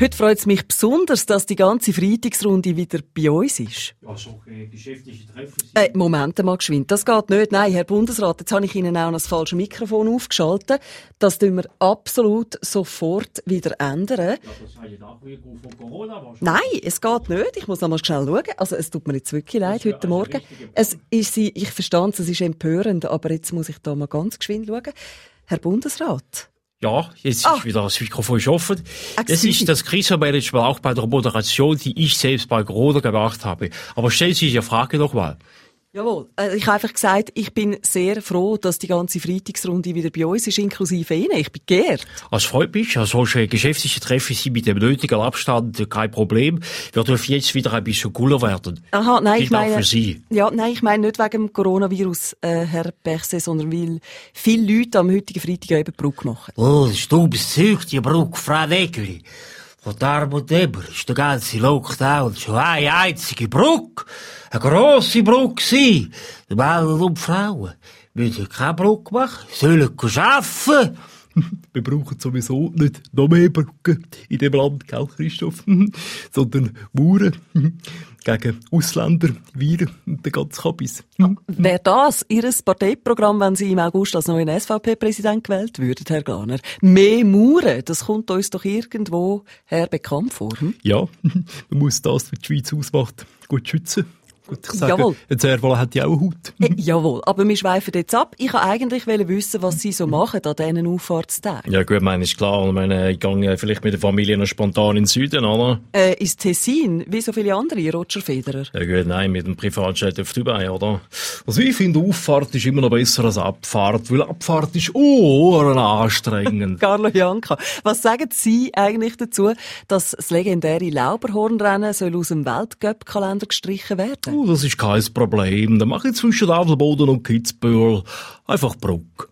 Heute freut es mich besonders, dass die ganze Freitagsrunde wieder bei uns ist. Ja, so äh, geschäftliche Treffen sind. Äh, Moment mal geschwind, das geht nicht. Nein, Herr Bundesrat, jetzt habe ich Ihnen auch noch das falsche Mikrofon aufgeschaltet. Das tun wir absolut sofort wieder ändern. Ja, das sei ja wieder von Corona wahrscheinlich. Nein, es geht nicht. Ich muss noch mal schnell schauen. Also, es tut mir jetzt wirklich leid, heute eine Morgen. Es ist, ich verstehe es, es ist empörend, aber jetzt muss ich da mal ganz geschwind schauen. Herr Bundesrat. Ja, jetzt Ah. ist wieder das Mikrofon offen. Das ist das Krisenmanagement auch bei der Moderation, die ich selbst bei Corona gemacht habe. Aber stellen Sie sich die Frage nochmal. Jawohl. Äh, ich habe einfach gesagt, ich bin sehr froh, dass die ganze Freitagsrunde wieder bei uns ist, inklusive Ihnen. Ich bin geehrt. Es freut mich, solche geschäftliche Treffen sind mit dem nötigen Abstand kein Problem. Wir dürfen jetzt wieder ein bisschen cooler werden. Aha, nein, ich Gilt auch meine, für Sie. ja, nein, ich meine nicht wegen dem Coronavirus, äh, Herr Berset, sondern weil viele Leute am heutigen Freitag eben Brücke machen. Oh, das ist dummes Zeug, die Brücke, Frau Wegeli. Von Darm und Eber ist der ganze Lockdown schon eine einzige Brücke. Eine grosse Brücke gewesen. Die Männer und Frauen müssen keine Brücke machen, sollen arbeiten. Wir brauchen sowieso nicht noch mehr Brücken in dem Land, gell, Christoph? Sondern Mauern gegen Ausländer, Viren und den ganzen Kabis. Wäre das Ihr Parteiprogramm, wenn Sie im August als neuen SVP-Präsident gewählt würden, Herr Glaner? Mehr Mauern, das kommt uns doch irgendwo her bekannt vor. Hm? Ja, man muss das, was die Schweiz ausmacht, gut schützen. Gut, ich sage, Jawohl. ein Servola hat ja auch Haut. Äh, jawohl, aber wir schweifen jetzt ab. Ich wollte eigentlich wissen, was Sie so machen an diesen Auffahrtstagen. Ja gut, meine ist klar. Ich meine, ich gehe vielleicht mit der Familie noch spontan in den Süden, oder? Äh, ins Tessin, wie so viele andere, Roger Federer. Ja gut, nein, mit dem Privatjet auf Dubai, oder? Also ich finde, Auffahrt ist immer noch besser als Abfahrt, weil Abfahrt ist ohren anstrengend. Carlo Janka, was sagen Sie eigentlich dazu, dass das legendäre Lauberhornrennen soll aus dem Weltcup-Kalender gestrichen werden? Oh, das ist kein Problem. Dann mache ich zwischen Adelboden und Kitzbühel einfach Bruck.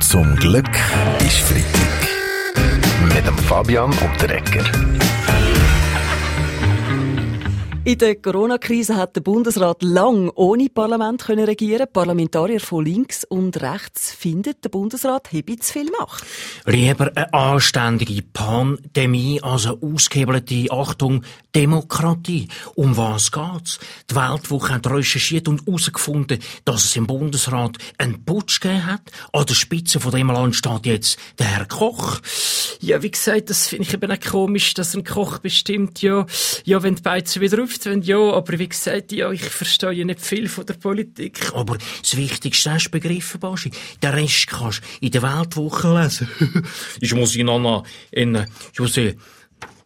Zum Glück ist Freitag. Mit dem Fabian Unterrecker. In der Corona-Krise hat der Bundesrat lang ohne Parlament können regieren. Parlamentarier von links und rechts finden, der Bundesrat habe zu viel Macht. Lieber eine anständige Pandemie als eine ausgehebelte, Achtung, Demokratie. Um was geht's? Die Weltwoche hat recherchiert und herausgefunden, dass es im Bundesrat einen Putsch gegeben hat. An der Spitze von dem Land steht jetzt der Herr Koch. Ja, wie gesagt, das finde ich eben auch komisch, dass ein Koch bestimmt, ja, ja, wenn die Beizen wieder aufgehen, ja, aber wie gesagt, ja, ich verstehe ja nicht viel von der Politik. Aber das Wichtigste hast du begriffen, Baschi. Den Rest kannst du in der Weltwoche lesen. Ich muss Ihnen noch in, ich muss sehen,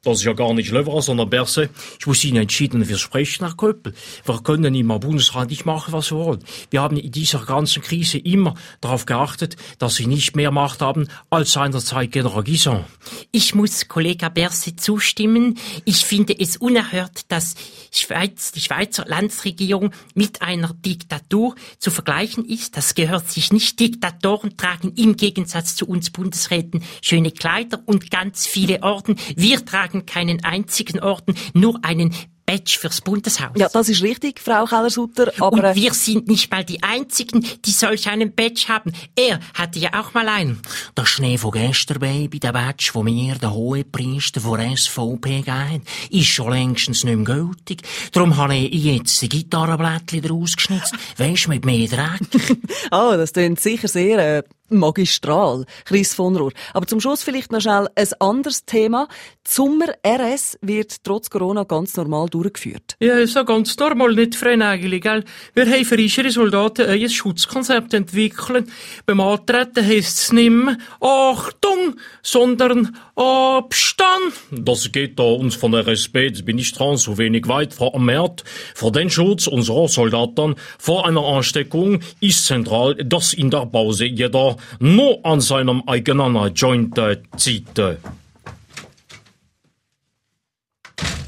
das ist ja gar nicht Löwer, sondern Berse. Ich muss Ihnen entschieden widersprechen, Herr Köppel. Wir können im Bundesrat nicht machen, was wir wollen. Wir haben in dieser ganzen Krise immer darauf geachtet, dass Sie nicht mehr Macht haben als seinerzeit General Guison. Ich muss Kollega Berse zustimmen. Ich finde es unerhört, dass Schweiz, die Schweizer Landesregierung mit einer Diktatur zu vergleichen ist. Das gehört sich nicht. Diktatoren tragen im Gegensatz zu uns Bundesräten schöne Kleider und ganz viele Orden. Wir tragen keinen einzigen Orden, nur einen Badge fürs Bundeshaus. Ja, das ist richtig, Frau Keller-Sutter, aber... äh, Und wir sind nicht mal die Einzigen, die solch einen Badge haben. Er hatte ja auch mal einen. Der Schnee von gestern, Baby, der Badge, von mir, der hohe Priester von SVP gegeben hat, ist schon längstens nicht mehr gültig. Darum habe ich jetzt die Gitarrenblättchen daraus geschnitzt. Weisst, mit mehr Dreck. Ah, das klingt sicher sehr äh, magistral, Chris von Rohr. Aber zum Schluss vielleicht noch schnell ein anderes Thema. Die Sommer-RS wird trotz Corona ganz normal durchgeführt. Ja, ja ganz normal, nicht eigentlich, gell? Wir haben für unsere Soldaten ein Schutzkonzept entwickelt. Beim Antreten heisst es nicht mehr Achtung, sondern Abstand. Das geht da uns von der das bin ich dran, so wenig weit März. Für den Schutz unserer Soldaten vor einer Ansteckung ist zentral, dass in der Pause jeder nur an seinem eigenen Joint äh, zieht.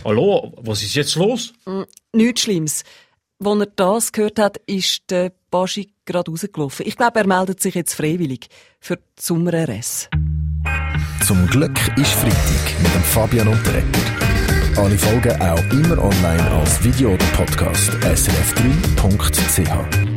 Hallo, was ist jetzt los? Nichts Schlimmes. Als er das gehört hat, ist der Baschi gerade rausgelaufen. Ich glaube, er meldet sich jetzt freiwillig für die Sommer-RS. Zum Glück ist Freitag mit dem Fabian Unterrecker. Alle Folgen auch immer online als Video oder Podcast srf3.ch. www.radio1.ch.